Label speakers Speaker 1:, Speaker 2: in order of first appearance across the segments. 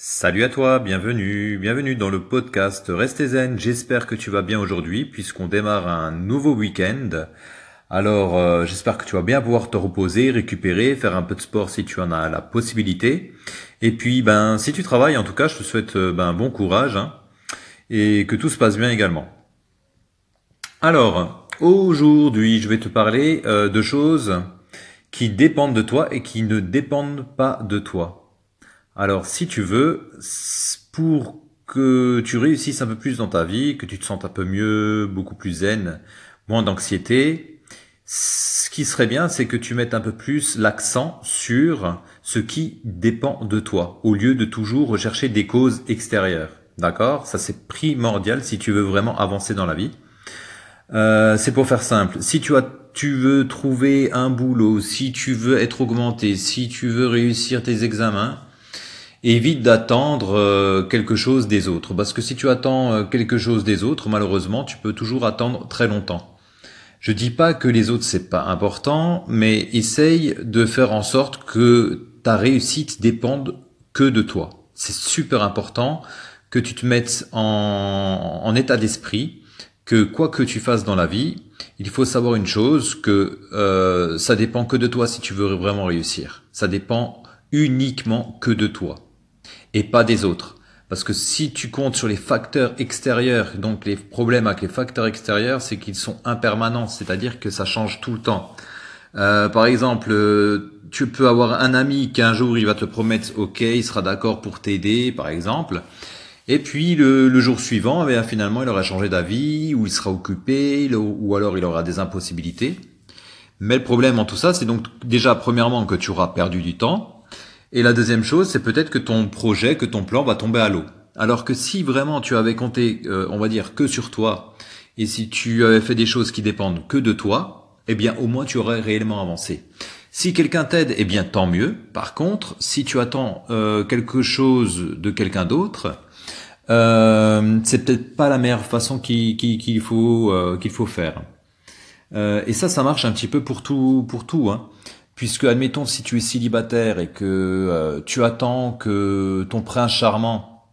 Speaker 1: Salut à toi, bienvenue, bienvenue dans le podcast Restez zen. J'espère que tu vas bien aujourd'hui puisqu'on démarre un nouveau week-end. Alors euh, j'espère que tu vas bien pouvoir te reposer, récupérer, faire un peu de sport si tu en as la possibilité. Et puis ben si tu travailles en tout cas, je te souhaite euh, ben bon courage hein, et que tout se passe bien également. Alors aujourd'hui, je vais te parler euh, de choses qui dépendent de toi et qui ne dépendent pas de toi. Alors, si tu veux, pour que tu réussisses un peu plus dans ta vie, que tu te sentes un peu mieux, beaucoup plus zen, moins d'anxiété, ce qui serait bien, c'est que tu mettes un peu plus l'accent sur ce qui dépend de toi, au lieu de toujours rechercher des causes extérieures. D'accord? Ça, c'est primordial si tu veux vraiment avancer dans la vie. Euh, c'est pour faire simple. Si tu as, tu veux trouver un boulot, si tu veux être augmenté, si tu veux réussir tes examens, évite d'attendre euh, quelque chose des autres. Parce que si tu attends euh, quelque chose des autres, malheureusement, tu peux toujours attendre très longtemps. Je dis pas que les autres c'est pas important, mais essaye de faire en sorte que ta réussite dépende que de toi. C'est super important que tu te mettes en, en état d'esprit que quoi que tu fasses dans la vie, il faut savoir une chose que euh, ça dépend que de toi si tu veux vraiment réussir. Ça dépend uniquement que de toi et pas des autres. Parce que si tu comptes sur les facteurs extérieurs, donc les problèmes avec les facteurs extérieurs, c'est qu'ils sont impermanents, c'est-à-dire que ça change tout le temps. Euh, par exemple, euh, tu peux avoir un ami qu'un jour il va te promettre, ok, il sera d'accord pour t'aider, par exemple. Et puis le, jour suivant, eh finalement, il aura changé d'avis, ou il sera occupé, ou alors il aura des impossibilités. Mais le problème en tout ça, c'est donc déjà premièrement que tu auras perdu du temps, et la deuxième chose, c'est peut-être que ton projet, que ton plan va tomber à l'eau. Alors que si vraiment tu avais compté, euh, on va dire, que sur toi, et si tu avais fait des choses qui dépendent que de toi, eh bien au moins tu aurais réellement avancé. Si quelqu'un t'aide, eh bien tant mieux. Par contre, si tu attends euh, quelque chose de quelqu'un d'autre, euh, c'est peut-être pas la meilleure façon qu'il faut euh, qu'il faut faire. et ça, ça marche un petit peu pour tout pour tout. Hein. Puisque, admettons, si tu es célibataire et que euh, tu attends que ton prince charmant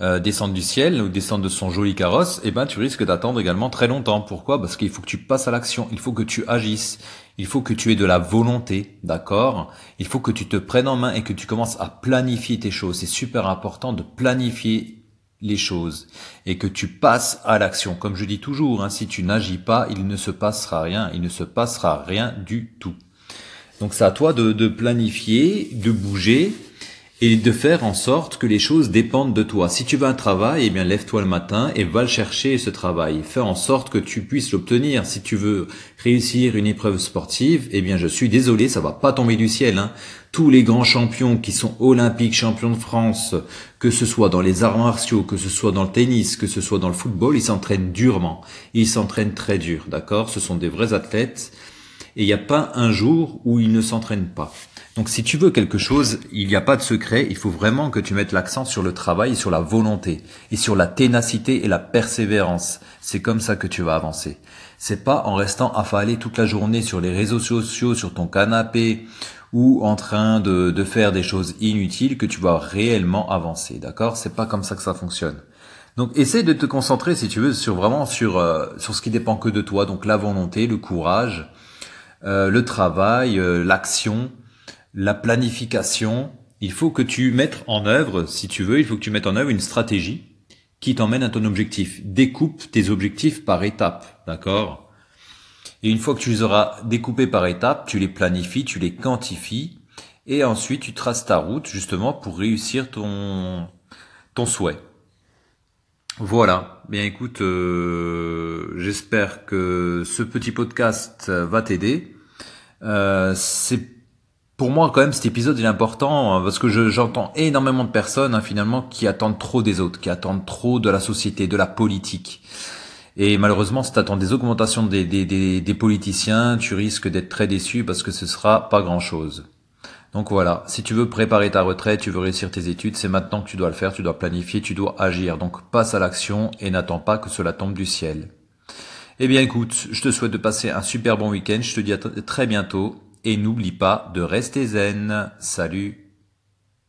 Speaker 1: euh, descende du ciel ou descende de son joli carrosse, eh ben tu risques d'attendre également très longtemps. Pourquoi? Parce qu'il faut que tu passes à l'action, il faut que tu agisses, il faut que tu aies de la volonté, d'accord? Il faut que tu te prennes en main et que tu commences à planifier tes choses. C'est super important de planifier les choses et que tu passes à l'action. Comme je dis toujours, hein, si tu n'agis pas, il ne se passera rien, il ne se passera rien du tout. Donc c'est à toi de, de planifier, de bouger et de faire en sorte que les choses dépendent de toi. Si tu veux un travail, eh bien lève-toi le matin et va le chercher ce travail. Fais en sorte que tu puisses l'obtenir. Si tu veux réussir une épreuve sportive, eh bien je suis désolé, ça va pas tomber du ciel. Hein. Tous les grands champions qui sont olympiques, champions de France, que ce soit dans les arts martiaux, que ce soit dans le tennis, que ce soit dans le football, ils s'entraînent durement. Ils s'entraînent très dur, d'accord? Ce sont des vrais athlètes. Et il n'y a pas un jour où ils ne s'entraînent pas. Donc si tu veux quelque chose, il n'y a pas de secret, il faut vraiment que tu mettes l'accent sur le travail et sur la volonté et sur la ténacité et la persévérance. C'est comme ça que tu vas avancer. C'est pas en restant affalé toute la journée sur les réseaux sociaux, sur ton canapé ou en train de, de faire des choses inutiles que tu vas réellement avancer. D'accord? C'est pas comme ça que ça fonctionne. Donc essaie de te concentrer si tu veux sur vraiment sur euh, sur ce qui dépend que de toi, donc la volonté, le courage, euh, le travail, euh, l'action la planification, il faut que tu mettes en œuvre, si tu veux, il faut que tu mettes en œuvre une stratégie qui t'emmène à ton objectif. Découpe tes objectifs par étapes, d'accord? Et une fois que tu les auras découpés par étapes, tu les planifies, tu les quantifies, et ensuite tu traces ta route justement pour réussir ton ton souhait. Voilà. Bien écoute, euh, j'espère que ce petit podcast va t'aider. Euh, c'est pour moi, quand même, cet épisode est important hein, parce que j'entends énormément de personnes hein, finalement qui attendent trop des autres, qui attendent trop de la société, de la politique. Et malheureusement, si tu attends des augmentations des, des, politiciens, tu risques d'être très déçu parce que ce sera pas grand-chose. Donc voilà, si tu veux préparer ta retraite, tu veux réussir tes études, c'est maintenant que tu dois le faire, tu dois planifier, tu dois agir. Donc passe à l'action et n'attends pas que cela tombe du ciel. Eh bien écoute, je te souhaite de passer un super bon week-end, je te dis à très bientôt. Et n'oublie pas de rester zen. Salut